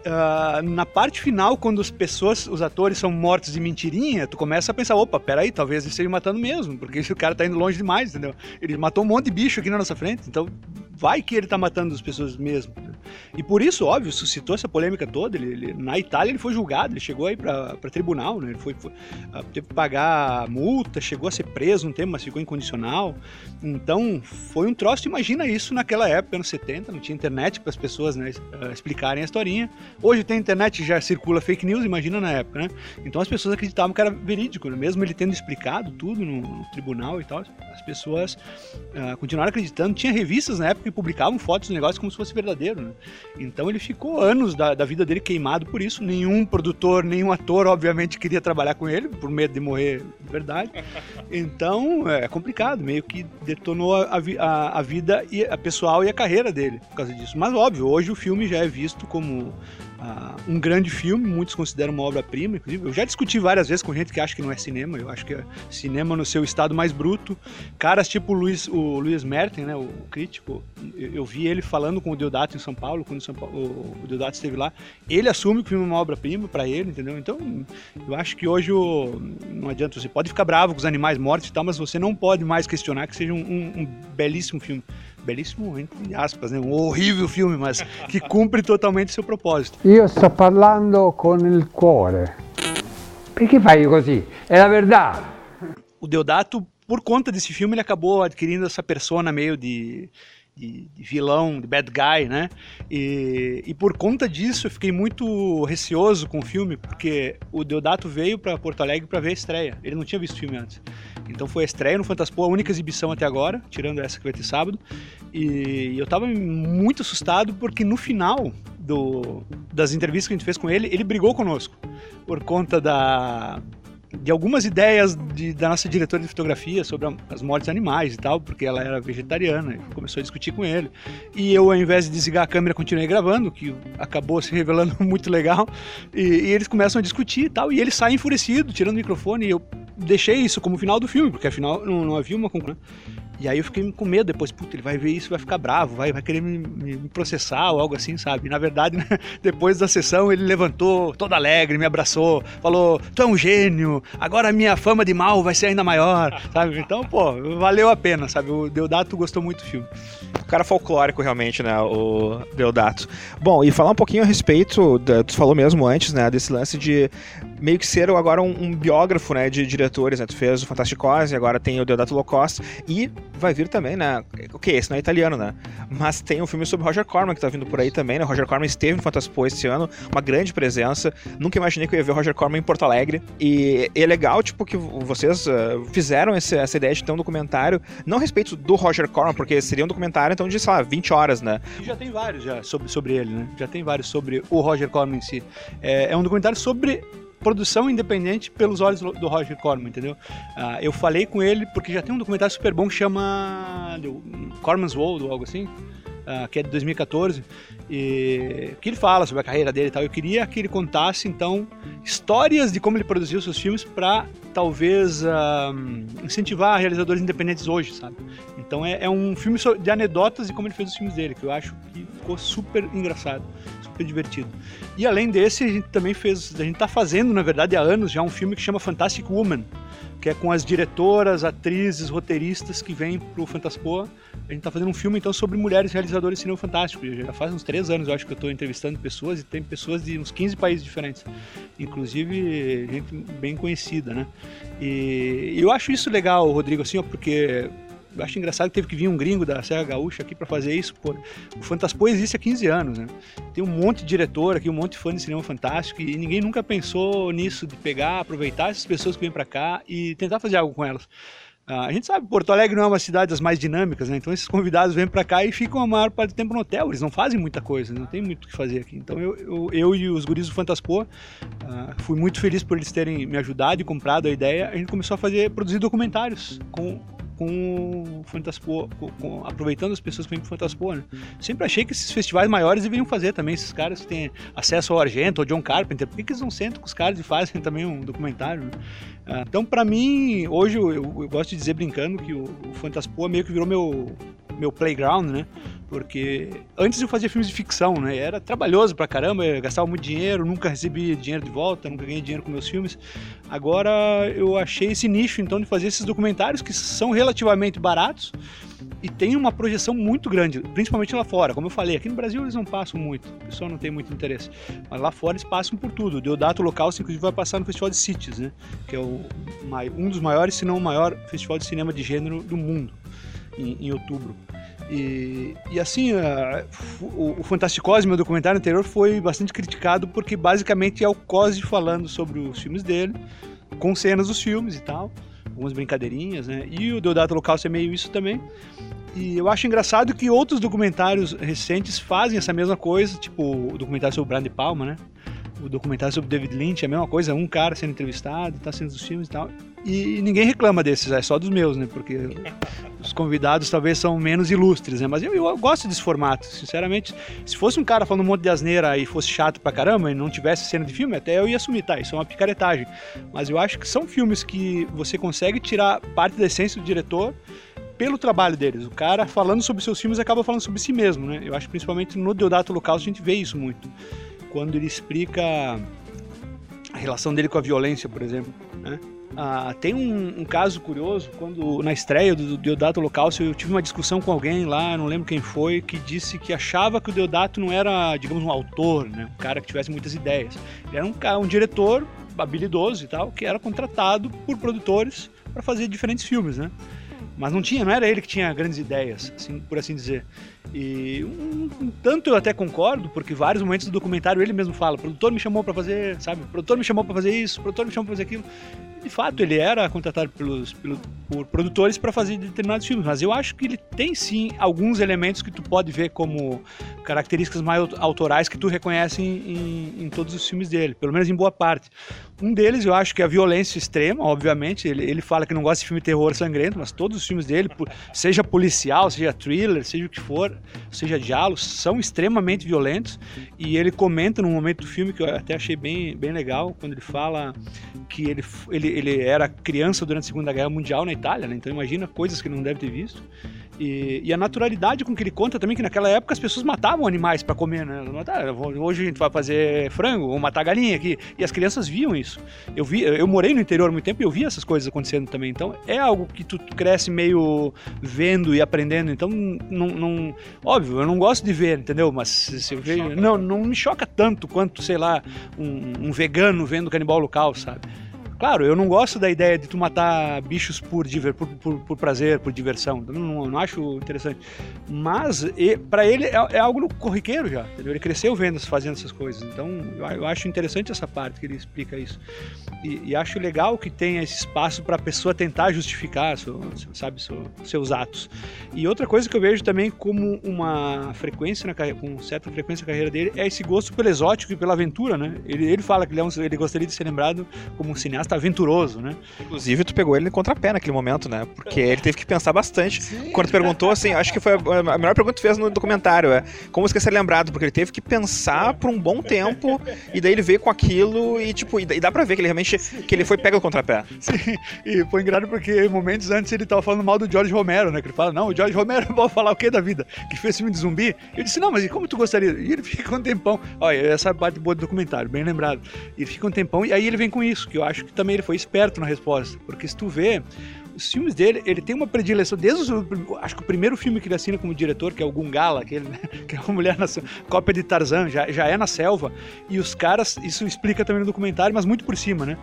Uh, na parte final, quando as pessoas, os atores são mortos de mentirinha, tu começa a pensar, opa, peraí, talvez ele esteja matando mesmo, porque esse cara tá indo longe demais, entendeu? Ele matou um monte de bicho aqui na nossa frente, então vai que ele tá matando as pessoas mesmo. E por isso, óbvio, suscitou essa polêmica toda. Ele, ele, na Itália ele foi julgado, ele chegou aí para tribunal, né? Ele foi, foi, ah, teve que pagar multa, chegou a ser preso um tempo, mas ficou incondicional. Então foi um troço. Imagina isso naquela época, anos 70, não tinha internet para as pessoas né, ah, explicarem a historinha. Hoje tem internet já circula fake news, imagina na época, né? Então as pessoas acreditavam que era verídico, né? mesmo ele tendo explicado tudo no, no tribunal e tal. As pessoas uh, continuaram acreditando. Tinha revistas na época que publicavam fotos do negócio como se fosse verdadeiro, né? Então ele ficou anos da, da vida dele queimado por isso. Nenhum produtor, nenhum ator, obviamente, queria trabalhar com ele, por medo de morrer de verdade. Então é complicado, meio que detonou a, a, a vida e a pessoal e a carreira dele por causa disso. Mas óbvio, hoje o filme já é visto como Uh, um grande filme, muitos consideram uma obra-prima, inclusive. Eu já discuti várias vezes com gente que acha que não é cinema, eu acho que é cinema no seu estado mais bruto. Caras tipo o Luiz, o Luiz Merten, né, o crítico, eu, eu, vi ele falando com o Deodato em São Paulo, quando São Paulo, o, o Deodato esteve lá. Ele assume que o filme é uma obra-prima para ele, entendeu? Então, eu acho que hoje o, não adianta, você pode ficar bravo com os animais mortos e tal, mas você não pode mais questionar que seja um, um, um belíssimo filme belíssimo, entre aspas, né? um horrível filme, mas que cumpre totalmente seu propósito. Io sto parlando con il cuore. Perché fai così? È la verdade. O Deodato, por conta desse filme, ele acabou adquirindo essa persona meio de de, de, vilão, de bad guy, né? E, e por conta disso eu fiquei muito receoso com o filme, porque o Deodato veio para Porto Alegre para ver a estreia. Ele não tinha visto o filme antes. Então foi a estreia no Fantaspo, a única exibição até agora, tirando essa que vai ter sábado. E eu tava muito assustado porque no final do, das entrevistas que a gente fez com ele, ele brigou conosco por conta da de algumas ideias de, da nossa diretora de fotografia sobre a, as mortes animais e tal, porque ela era vegetariana, e começou a discutir com ele. E eu, ao invés de desligar a câmera, continuei gravando, que acabou se revelando muito legal. E, e eles começam a discutir e tal, e ele sai enfurecido, tirando o microfone, e eu deixei isso como final do filme, porque afinal não, não havia uma conclusão. E aí eu fiquei com medo depois, puta, ele vai ver isso, vai ficar bravo, vai, vai querer me, me processar ou algo assim, sabe? E, na verdade, né, depois da sessão, ele levantou todo alegre, me abraçou, falou: Tu é um gênio, agora a minha fama de mal vai ser ainda maior, sabe? Então, pô, valeu a pena, sabe? O Deodato gostou muito do filme. O cara folclórico, realmente, né? O Deodato. Bom, e falar um pouquinho a respeito, tu falou mesmo antes, né? Desse lance de meio que ser agora um, um biógrafo, né? De diretores, né? Tu fez o Fantasticose, agora tem o Deodato Low Cost, e vai vir também, né? Ok, esse não é italiano, né? Mas tem um filme sobre Roger Corman que tá vindo por aí também, né? Roger Corman esteve no Fantaspo esse ano, uma grande presença. Nunca imaginei que eu ia ver o Roger Corman em Porto Alegre. E, e é legal, tipo, que vocês uh, fizeram esse, essa ideia de ter um documentário, não a respeito do Roger Corman, porque seria um documentário, então, de, sei lá, 20 horas, né? E já tem vários já sobre, sobre ele, né? Já tem vários sobre o Roger Corman em si. É, é um documentário sobre produção independente pelos olhos do Roger Corman, entendeu? Uh, eu falei com ele porque já tem um documentário super bom que chama Corman's World ou algo assim, uh, que é de 2014, e que ele fala sobre a carreira dele e tal. Eu queria que ele contasse então histórias de como ele produziu seus filmes para talvez uh, incentivar realizadores independentes hoje, sabe? Então é, é, um filme de anedotas e como ele fez os filmes dele, que eu acho que ficou super engraçado, super divertido. E além desse, a gente também fez, a gente tá fazendo, na verdade, há anos já um filme que chama Fantastic Woman, que é com as diretoras, atrizes, roteiristas que vêm pro Fantaspoa. A gente tá fazendo um filme então sobre mulheres realizadoras de cinema fantástico. Já faz uns três anos, eu acho que eu tô entrevistando pessoas e tem pessoas de uns 15 países diferentes, inclusive gente bem conhecida, né? E eu acho isso legal, Rodrigo, assim, ó, porque eu acho engraçado que teve que vir um gringo da Serra Gaúcha aqui para fazer isso. Pô. O Fantaspo existe há 15 anos, né? Tem um monte de diretor aqui, um monte de fã de cinema fantástico e ninguém nunca pensou nisso, de pegar, aproveitar essas pessoas que vêm para cá e tentar fazer algo com elas. Ah, a gente sabe, Porto Alegre não é uma cidade das mais dinâmicas, né? Então esses convidados vêm para cá e ficam a maior parte do tempo no hotel. Eles não fazem muita coisa, não tem muito o que fazer aqui. Então eu, eu, eu e os guris do Fantaspo, uh, fui muito feliz por eles terem me ajudado e comprado a ideia. A gente começou a fazer, produzir documentários com com o Fantaspo, com, com, aproveitando as pessoas que vêm pro Fantaspo, né? Sempre achei que esses festivais maiores deveriam fazer também, esses caras que têm acesso ao Argento, ao John Carpenter, por que, que eles não sentam com os caras e fazem também um documentário, né? ah, Então, para mim, hoje eu, eu, eu, gosto de dizer brincando que o, o meio que virou meu, meu playground, né? Porque antes eu fazia filmes de ficção, né? Era trabalhoso pra caramba, gastava muito dinheiro, nunca recebi dinheiro de volta, nunca ganhei dinheiro com meus filmes. Agora eu achei esse nicho então de fazer esses documentários que são relativamente baratos e tem uma projeção muito grande, principalmente lá fora. Como eu falei, aqui no Brasil eles não passam muito, o pessoal não tem muito interesse. Mas lá fora eles passam por tudo. O Deodato Local, inclusive, vai passar no Festival de Cities, né? Que é o, um dos maiores, se não o maior festival de cinema de gênero do mundo, em, em outubro. E, e assim, a, o, o Fantasticose, meu documentário anterior, foi bastante criticado porque basicamente é o Cosme falando sobre os filmes dele, com cenas dos filmes e tal, algumas brincadeirinhas, né? E o Deodato Local é meio isso também. E eu acho engraçado que outros documentários recentes fazem essa mesma coisa, tipo o documentário sobre o Brand Palma, né? O documentário sobre David Lynch é a mesma coisa, um cara sendo entrevistado, tá sendo dos filmes e tal. E ninguém reclama desses, é só dos meus, né? Porque os convidados talvez são menos ilustres, né? Mas eu, eu, gosto desse formato, sinceramente. Se fosse um cara falando um monte de asneira e fosse chato pra caramba e não tivesse cena de filme, até eu ia assumir, tá? Isso é uma picaretagem. Mas eu acho que são filmes que você consegue tirar parte da essência do diretor pelo trabalho deles. O cara falando sobre seus filmes acaba falando sobre si mesmo, né? Eu acho que principalmente no Deodato Local a gente vê isso muito. Quando ele explica a relação dele com a violência, por exemplo, né? Ah, tem um, um, caso curioso, quando na estreia do Deodato Holocausto eu tive uma discussão com alguém lá, não lembro quem foi, que disse que achava que o Deodato não era, digamos, um autor, né? um cara que tivesse muitas ideias. Ele era um, um diretor habilidoso e tal, que era contratado por produtores para fazer diferentes filmes, né? Mas não tinha, não era ele que tinha grandes ideias, assim, por assim dizer. E um, um, tanto eu até concordo, porque vários momentos do documentário ele mesmo fala: o produtor me chamou para fazer, sabe? O produtor me chamou para fazer isso, o produtor me chamou para fazer aquilo de fato, ele era contratado pelos, pelos por produtores para fazer determinados filmes, mas eu acho que ele tem sim alguns elementos que tu pode ver como características mais autorais que tu reconhece em, em, em todos os filmes dele, pelo menos em boa parte. Um deles eu acho que é a violência extrema, obviamente. Ele, ele fala que não gosta de filme terror sangrento, mas todos os filmes dele, seja policial, seja thriller, seja o que for, seja diálogo, são extremamente violentos. E ele comenta num momento do filme que eu até achei bem, bem legal, quando ele fala que ele, ele, ele era criança durante a Segunda Guerra Mundial na Itália, né? então imagina coisas que ele não deve ter visto. E, e, a naturalidade com que ele conta também que naquela época as pessoas matavam animais para comer, né? Hoje a gente vai fazer frango ou matar galinha aqui. E as crianças viam isso. Eu vi, eu morei no interior há muito tempo e eu vi essas coisas acontecendo também. Então é algo que tu cresce meio vendo e aprendendo. Então não, não óbvio, eu não gosto de ver, entendeu? Mas se eu vejo, não, não me choca tanto quanto, sei lá, um, um vegano vendo canibal local, sabe? Claro, eu não gosto da ideia de tu matar bichos por, diver, por, por, por prazer, por diversão. Não, não acho interessante. Mas para ele é, é, algo corriqueiro já. Entendeu? Ele cresceu vendo, fazendo essas coisas. Então eu, eu acho interessante essa parte que ele explica isso. E, e acho legal que tenha esse espaço para a pessoa tentar justificar, seu, sabe, seu, seus atos. E outra coisa que eu vejo também como uma frequência na carreira, com certa frequência na carreira dele, é esse gosto pelo exótico e pela aventura, né? Ele, ele fala que ele, é um, ele gostaria de ser lembrado como um cineasta certo aventuroso, né? Inclusive, tu pegou ele em contrapé naquele momento, né? Porque ele teve que pensar bastante. Quando tu perguntou, assim, acho que foi a melhor pergunta que tu fez no documentário, é como você quer ser lembrado, porque ele teve que pensar por um bom tempo, e daí ele veio com aquilo, e tipo, e dá- pra ver que ele realmente, que ele foi pego no contrapé. Sim, e foi engraçado porque momentos antes ele tava falando mal do George Romero, né? Que ele fala, não, o George Romero vai falar o que da vida? Que fez filme de zumbi? Eu disse, não, mas e como tu gostaria? E ele fica um tempão. Olha, essa é parte boa do documentário, bem lembrado. Ele fica um tempão e aí ele vem com isso, que eu acho que também ele foi esperto na resposta. Porque se tu vê, os filmes dele, ele tem uma predileção, desde o, acho que o primeiro filme que ele assina como diretor, que é o Gungala, aquele, né? que é uma mulher na cópia de Tarzan, já, já é na selva, e os caras, isso explica também no documentário, mas muito por cima, né?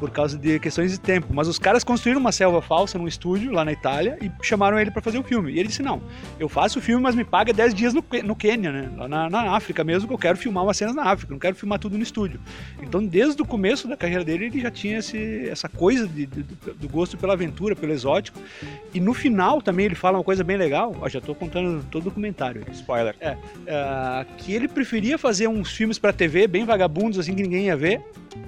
Por causa de questões de tempo. Mas os caras construíram uma selva falsa num estúdio lá na Itália e chamaram ele pra fazer o filme. E ele disse: Não, eu faço o filme, mas me paga 10 dias no, no Quênia, né? Lá na, na África mesmo, que eu quero filmar umas cenas na África, não quero filmar tudo no estúdio. Então, desde o começo da carreira dele, ele já tinha esse, essa coisa de- de- do gosto pela aventura, pelo exótico. E no final também ele fala uma coisa bem legal. Ó, já tô contando todo o documentário. Spoiler. É, ah, que ele preferia fazer uns filmes pra TV bem vagabundos, assim que ninguém ia ver,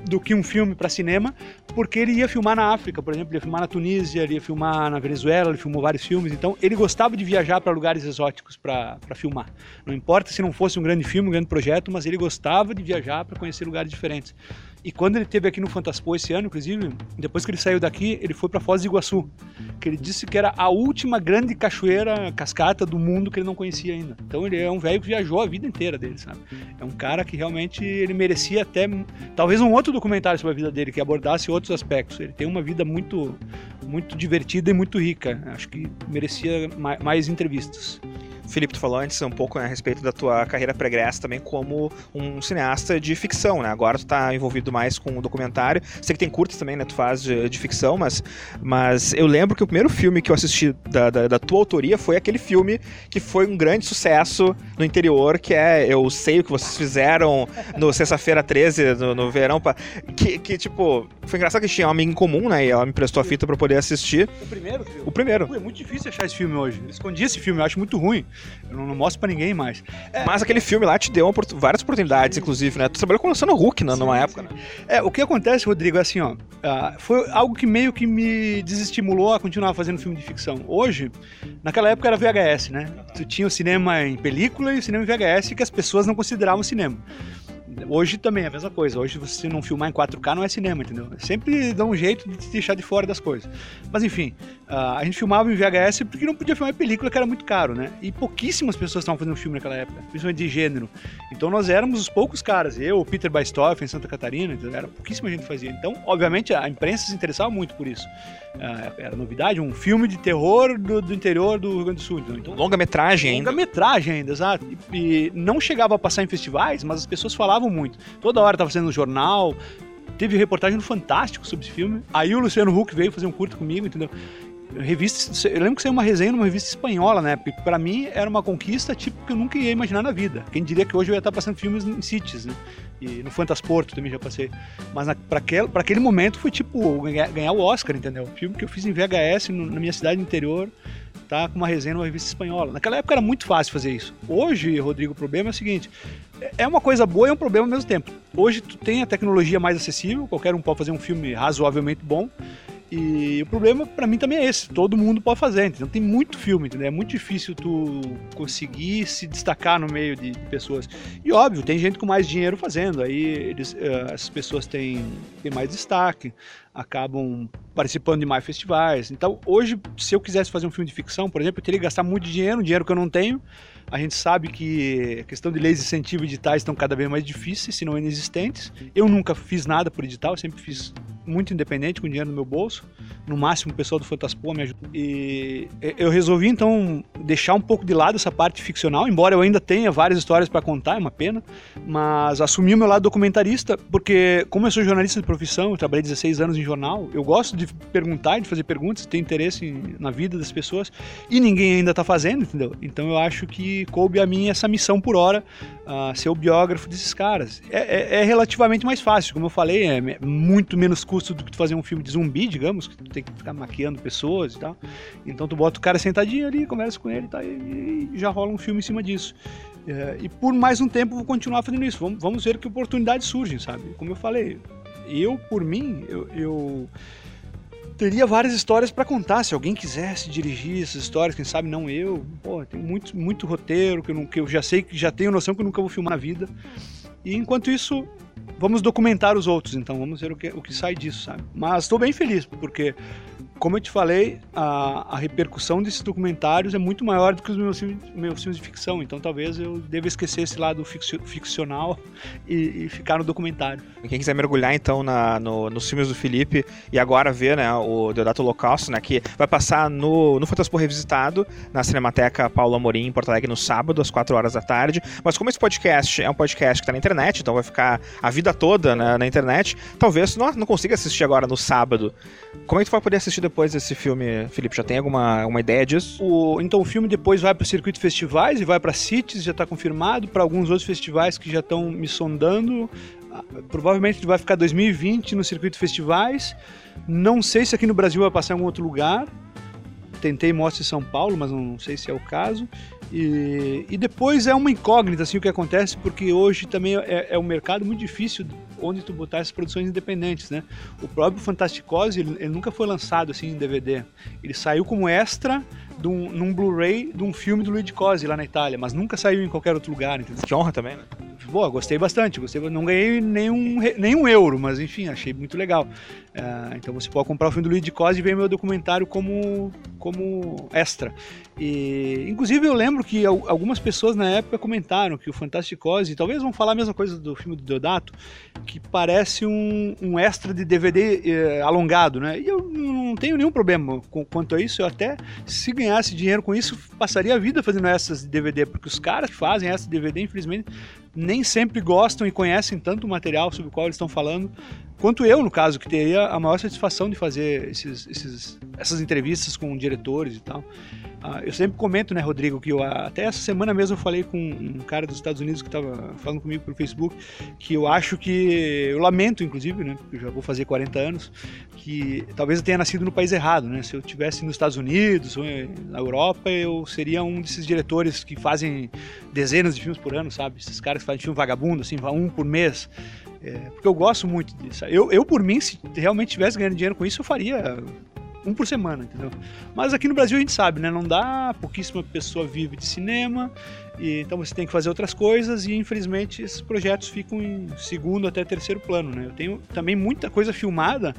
do que um filme pra cinema, porque ele ia filmar na África, por exemplo, ele ia filmar na Tunísia, ele ia filmar na Venezuela, ele filmou vários filmes, então ele gostava de viajar pra lugares exóticos pra filmar. Não importa se não fosse um grande filme, um grande projeto, mas ele gostava de viajar pra conhecer lugares diferentes. E quando ele esteve aqui no Fantaspo esse ano, inclusive, depois que ele saiu daqui, ele foi pra Foz do Iguaçu, que ele disse que era a última grande cachoeira, cascata do mundo que ele não conhecia ainda. Então ele é um velho que viajou a vida inteira dele, sabe? É um cara que realmente ele merecia até talvez um outro documentário sobre a vida dele que abordasse outros aspectos. Ele tem uma vida muito muito divertida e muito rica. Acho que merecia ma- mais entrevistas. Felipe, tu falou antes um pouco né, a respeito da tua carreira pregressa também como um cineasta de ficção, né? Agora tu tá envolvido mais com o documentário. Sei que tem curtas também, né? Tu faz de, de ficção, mas, mas eu lembro que o primeiro filme que eu assisti da, da, da tua autoria foi aquele filme que foi um grande sucesso no interior, que é Eu Sei O Que Vocês Fizeram no Sexta-feira 13, no, no verão. pra- que, que, tipo, foi engraçado que tinha uma amiga em comum, né? E ela me prestou a fita pra poder assistir. O primeiro filme. O primeiro. É muito difícil achar esse filme hoje. Eu escondi esse filme, eu acho muito ruim. Eu não, não mostro pra ninguém mais. Mas aquele filme lá te deu várias oportunidades, inclusive, né? Tu trabalhou com o Luciano Huck né, numa época, né? É, o que acontece, Rodrigo, é assim, ó. ah, foi algo que meio que me desestimulou a continuar fazendo filme de ficção. Hoje, naquela época era VHS, né? Tu tinha o cinema em película e o cinema em VHS que as pessoas não consideravam cinema. Hoje também é a mesma coisa. Hoje, você não filmar em 4K não é cinema, entendeu? Sempre dá um jeito de te deixar de fora das coisas. Mas enfim, ah, a gente filmava em VHS porque não podia filmar em película, que era muito caro, né? E pouquíssimas pessoas estavam fazendo filme naquela época, principalmente de gênero. Então nós éramos os poucos caras. Eu, o Peter Baistoff em Santa Catarina, era pouquíssima gente que fazia. Então, obviamente, a imprensa se interessava muito por isso. Ah, era novidade, um filme de terror do, do interior do Rio Grande do Sul. Então, Longa-metragem ainda. Longa-metragem ainda, exato. E, e não chegava a passar em festivais, mas as pessoas falavam muito. Toda hora estava sendo no jornal. Teve reportagem no Fantástico sobre esse filme. Aí o Luciano Huck veio fazer um curto comigo, entendeu? Revista, eu lembro que saiu uma resenha numa revista espanhola, né? Porque pra mim era uma conquista tipo que eu nunca ia imaginar na vida. Quem diria que hoje eu ia estar passando filmes em cities, né? E no Fantasporto também já passei. Mas na, pra, aquele, momento foi tipo ganhar, o Oscar, entendeu? Filme que eu fiz em VHS no- na minha cidade interior tá com uma resenha numa revista espanhola. Naquela época era muito fácil fazer isso. Hoje, Rodrigo, o problema é o seguinte: é- é uma coisa boa e é um problema ao mesmo tempo. Hoje tu tem a tecnologia mais acessível, qualquer um pode fazer um filme razoavelmente bom. E o problema pra mim também é esse, todo mundo pode fazer, entendeu? Tem muito filme, entendeu? É muito difícil tu conseguir se destacar no meio de, de pessoas. E óbvio, tem gente com mais dinheiro fazendo, aí eles, eh, essas pessoas têm, têm mais destaque, acabam participando de mais festivais. Então, hoje, se eu quisesse fazer um filme de ficção, por exemplo, eu teria que gastar muito dinheiro, um dinheiro que eu não tenho. A gente sabe que a questão de leis de incentivo editais estão cada vez mais difíceis, se não inexistentes. Eu nunca fiz nada por edital, sempre fiz muito independente, com dinheiro no meu bolso. No máximo, o pessoal do Fantaspo me ajudou. E eu resolvi, então, deixar um pouco de lado essa parte ficcional, embora eu ainda tenha várias histórias para contar, é uma pena. Mas assumi o meu lado documentarista, porque, como eu sou jornalista de profissão, eu trabalhei 16 anos em jornal, eu gosto de perguntar, de fazer perguntas, tenho interesse na vida das pessoas, e ninguém ainda está fazendo, entendeu? Então eu acho que coube a mim essa missão por hora, ah, ser o biógrafo desses caras. É, é- é relativamente mais fácil, como eu falei, é muito menos custo do que fazer um filme de zumbi, digamos, que tu tem que ficar maquiando pessoas e tal. Então tu bota o cara sentadinho ali, conversa com ele tá, e, e já rola um filme em cima disso. É, e por mais um tempo vou continuar fazendo isso. Vamos, vamos ver que oportunidades surgem, sabe? Como eu falei, eu, por mim, eu, eu teria várias histórias para contar. Se alguém quisesse dirigir essas histórias, quem sabe não eu. Pô, tem muito, muito roteiro que eu, não, que eu já sei, que já tenho noção que eu nunca vou filmar na vida. E enquanto isso, vamos documentar os outros, então vamos ver o que, o que sai disso, sabe? Mas estou bem feliz, porque como eu te falei, a, a, repercussão desses documentários é muito maior do que os meus, meus filmes de ficção, então talvez eu deva esquecer esse lado ficcional e, e, ficar no documentário. Quem quiser mergulhar então na, no, nos filmes do Felipe e agora ver né, o Deodato Holocausto, né, que vai passar no, no Fantaspo Revisitado, na Cinemateca Paulo Amorim, em Porto Alegre, no sábado, às 4 horas da tarde. Mas como esse podcast é um podcast que está na internet, então vai ficar a vida toda né, na internet, talvez não, não consiga assistir agora no sábado. Como é que tu vai poder assistir depois desse filme, Felipe? Já tem alguma uma ideia disso? O, então o filme depois vai para o circuito de festivais e vai para CITES, já está confirmado, para alguns outros festivais que já estão me sondando. Ah, provavelmente vai ficar 2020 no circuito de festivais. Não sei se aqui no Brasil vai passar em algum outro lugar. Tentei mostra em São Paulo, mas não sei se é o caso. E, e depois é uma incógnita assim, o que acontece, porque hoje também é, é um mercado muito difícil onde tu botar essas produções independentes, né? O próprio Fantasticose, ele, ele nunca foi lançado assim em DVD. Ele saiu como extra de um, num Blu-ray de um filme do Luigi Cosi lá na Itália, mas nunca saiu em qualquer outro lugar, entendeu? Que honra também, né? Boa, gostei bastante. Gostei, não ganhei nenhum, nenhum euro, mas enfim, achei muito legal. Uh, então você pode comprar o filme do Luigi Cosi e ver meu documentário como, como extra. E, inclusive eu lembro que algumas pessoas na época comentaram que o Fantastic Oz, talvez vão falar a mesma coisa do filme do Deodato, que parece um, um extra de DVD eh, alongado, né? E eu não tenho nenhum problema com, quanto a isso. Eu até, se ganhasse dinheiro com isso, passaria a vida fazendo essas de DVD, porque os caras que fazem essas de DVD, infelizmente, nem sempre gostam e conhecem tanto o material sobre o qual eles estão falando, quanto eu, no caso, que teria a maior satisfação de fazer esses, esses, essas entrevistas com diretores e tal. Ah, eu sempre comento, né, Rodrigo, que eu, até essa semana mesmo eu falei com um cara dos Estados Unidos que estava falando comigo pelo Facebook, que eu acho que, eu lamento, inclusive, né, porque eu já vou fazer 40 anos, que talvez eu tenha nascido no país errado, né, se eu tivesse nos Estados Unidos ou na Europa, eu seria um desses diretores que fazem dezenas de filmes por ano, sabe, esses caras que fazem filme vagabundo, assim, um por mês, é, porque eu gosto muito disso. Eu, eu, por mim, se realmente tivesse ganhando dinheiro com isso, eu faria um por semana, entendeu? Mas aqui no Brasil a gente sabe, né? Não dá, pouquíssima pessoa vive de cinema, e, então você tem que fazer outras coisas e infelizmente esses projetos ficam em segundo até terceiro plano, né? Eu tenho também muita coisa filmada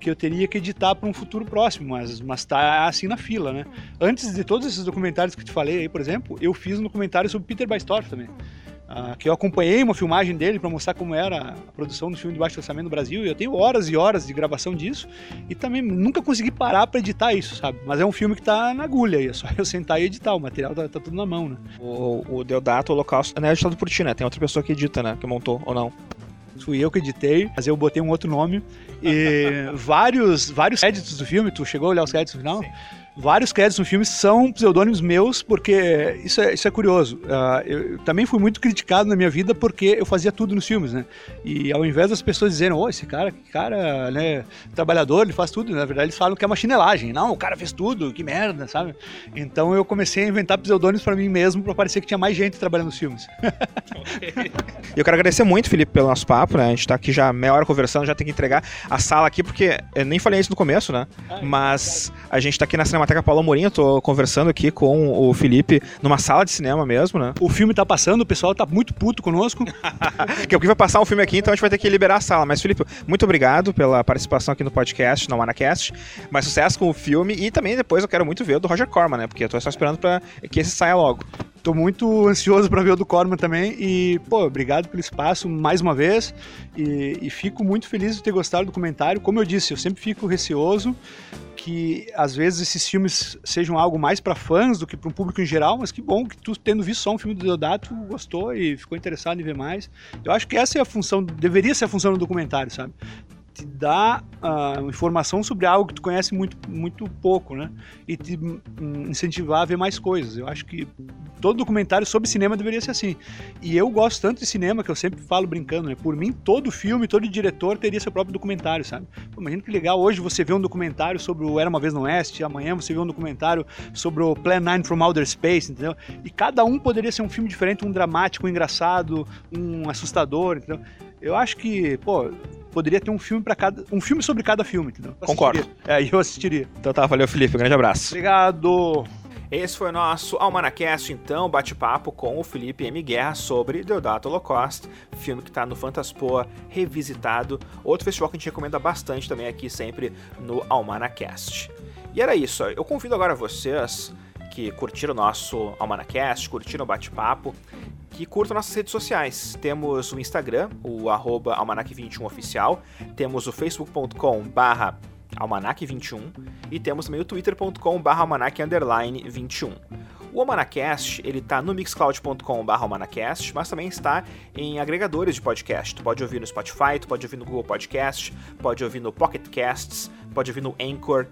que eu teria que editar para um futuro próximo, mas mas tá assim na fila, né? Antes de todos esses documentários que eu te falei aí, por exemplo, eu fiz um documentário sobre Peter Baistorff também. Uh, que eu acompanhei uma filmagem dele para mostrar como era a produção do filme de baixo orçamento no Brasil. E eu tenho horas e horas de gravação disso e também nunca consegui parar para editar isso, sabe? Mas é um filme que tá na agulha e é só eu sentar e editar. O material tá, tá tudo na mão, né? O, o Deodato, o Holocausto, não é editado por ti, né? Tem outra pessoa que edita, né? Que montou ou não? Fui eu que editei, mas eu botei um outro nome. E vários, vários créditos do filme, tu chegou a olhar os créditos no final? Sim vários créditos no filme são pseudônimos meus, porque isso é, isso é curioso. Uh, eu também fui muito criticado na minha vida porque eu fazia tudo nos filmes, né? E ao invés das pessoas dizerem, oh, esse cara, que cara, né, trabalhador, ele faz tudo, na verdade eles falam que é uma chinelagem. Não, o cara fez tudo, que merda, sabe? Então eu comecei a inventar pseudônimos para mim mesmo para parecer que tinha mais gente trabalhando nos filmes. Eu quero agradecer muito, Felipe, pelo nosso papo, né? A gente tá aqui já meia hora conversando, já tem que entregar a sala aqui, porque eu nem falei isso no começo, né? Ah, é Mas a gente tá aqui na Cinemateca Paulo Amorim, eu tô conversando aqui com o Felipe numa sala de cinema mesmo, né? O filme tá passando, o pessoal tá muito puto conosco. que é porque vai passar um filme aqui, então a gente vai ter que liberar a sala. Mas, Felipe, muito obrigado pela participação aqui no podcast, no Manacast. Mais sucesso com o filme e também depois eu quero muito ver o do Roger Corman, né? Porque eu tô só esperando para que esse saia logo. Tô muito ansioso para ver o do Corman também e, pô, obrigado pelo espaço mais uma vez e, e, fico muito feliz de ter gostado do comentário. Como eu disse, eu sempre fico receoso que às vezes esses filmes sejam algo mais para fãs do que para um público em geral, mas que bom que tu, tendo visto só um filme do Deodato, gostou e ficou interessado em ver mais. Eu acho que essa é a função, deveria ser a função do documentário, sabe? Te dá uh, informação sobre algo que tu conhece muito, muito pouco, né? E te um, incentivar a ver mais coisas. Eu acho que todo documentário sobre cinema deveria ser assim. E eu gosto tanto de cinema que eu sempre falo brincando, né? Por mim, todo filme, todo diretor teria seu próprio documentário, sabe? Pô, imagina que legal hoje você vê um documentário sobre o Era Uma Vez no Oeste, amanhã você vê um documentário sobre o Plan 9 from Outer Space, entendeu? E cada um poderia ser um filme diferente, um dramático, um engraçado, um assustador, entendeu? Eu acho que, pô, poderia ter um filme para cada. um filme sobre cada filme, entendeu? Eu Concordo. assistiria. É, e eu assistiria. Então tá, valeu, Felipe. Um grande abraço. Obrigado. Esse foi o nosso Almanacast, então, bate-papo com o Felipe M. Guerra sobre Deodato Holocaust, filme que está no Fantaspoa revisitado, outro festival que a gente recomenda bastante também aqui sempre no Almanacast. E era isso, eu convido agora vocês que curtiram o nosso Almanacast, curtiram o bate-papo, que curtam nossas redes sociais. Temos o Instagram, o arroba almanac21oficial, temos o facebook.com barra almanac21 e temos também o twitter.com.br almanac21. O Almanacast, ele tá no mixcloud.com.br almanacast, mas também está em agregadores de podcast. Tu pode ouvir no Spotify, tu pode ouvir no Google Podcast, pode ouvir no Pocket Casts, pode ouvir no Anchor.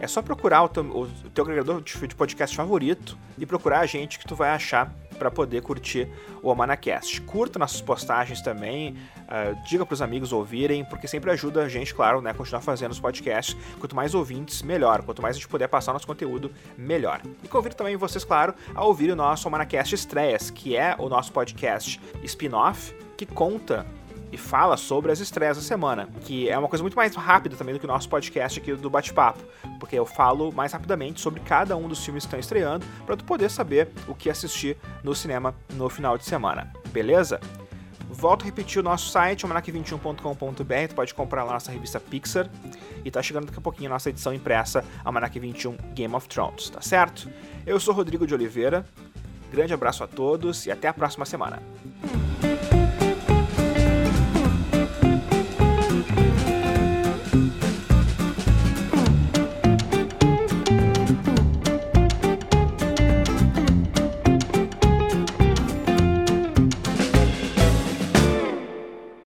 É só procurar o teu, o teu agregador de podcast favorito e procurar a gente que tu vai achar para poder curtir o Almanacast. Curta nossas postagens também, uh, diga para os amigos ouvirem, porque sempre ajuda a gente, claro, né, continuar fazendo os podcasts. Quanto mais ouvintes, melhor. Quanto mais a gente puder passar nosso conteúdo, melhor. E convido também vocês, claro, a ouvir o nosso Almanacast Estreias, que é o nosso podcast spin-off que conta e fala sobre as estreias da semana, que é uma coisa muito mais rápida também do que o nosso podcast aqui do Bate-Papo, porque eu falo mais rapidamente sobre cada um dos filmes que estão estreando para tu poder saber o que assistir no cinema no final de semana. Beleza? Volto a repetir o nosso site, almanac21.com.br, tu pode comprar lá nossa revista Pixar e tá chegando daqui a pouquinho a nossa edição impressa Almanac 21 Game of Thrones, tá certo? Eu sou Rodrigo de Oliveira, grande abraço a todos e até a próxima semana.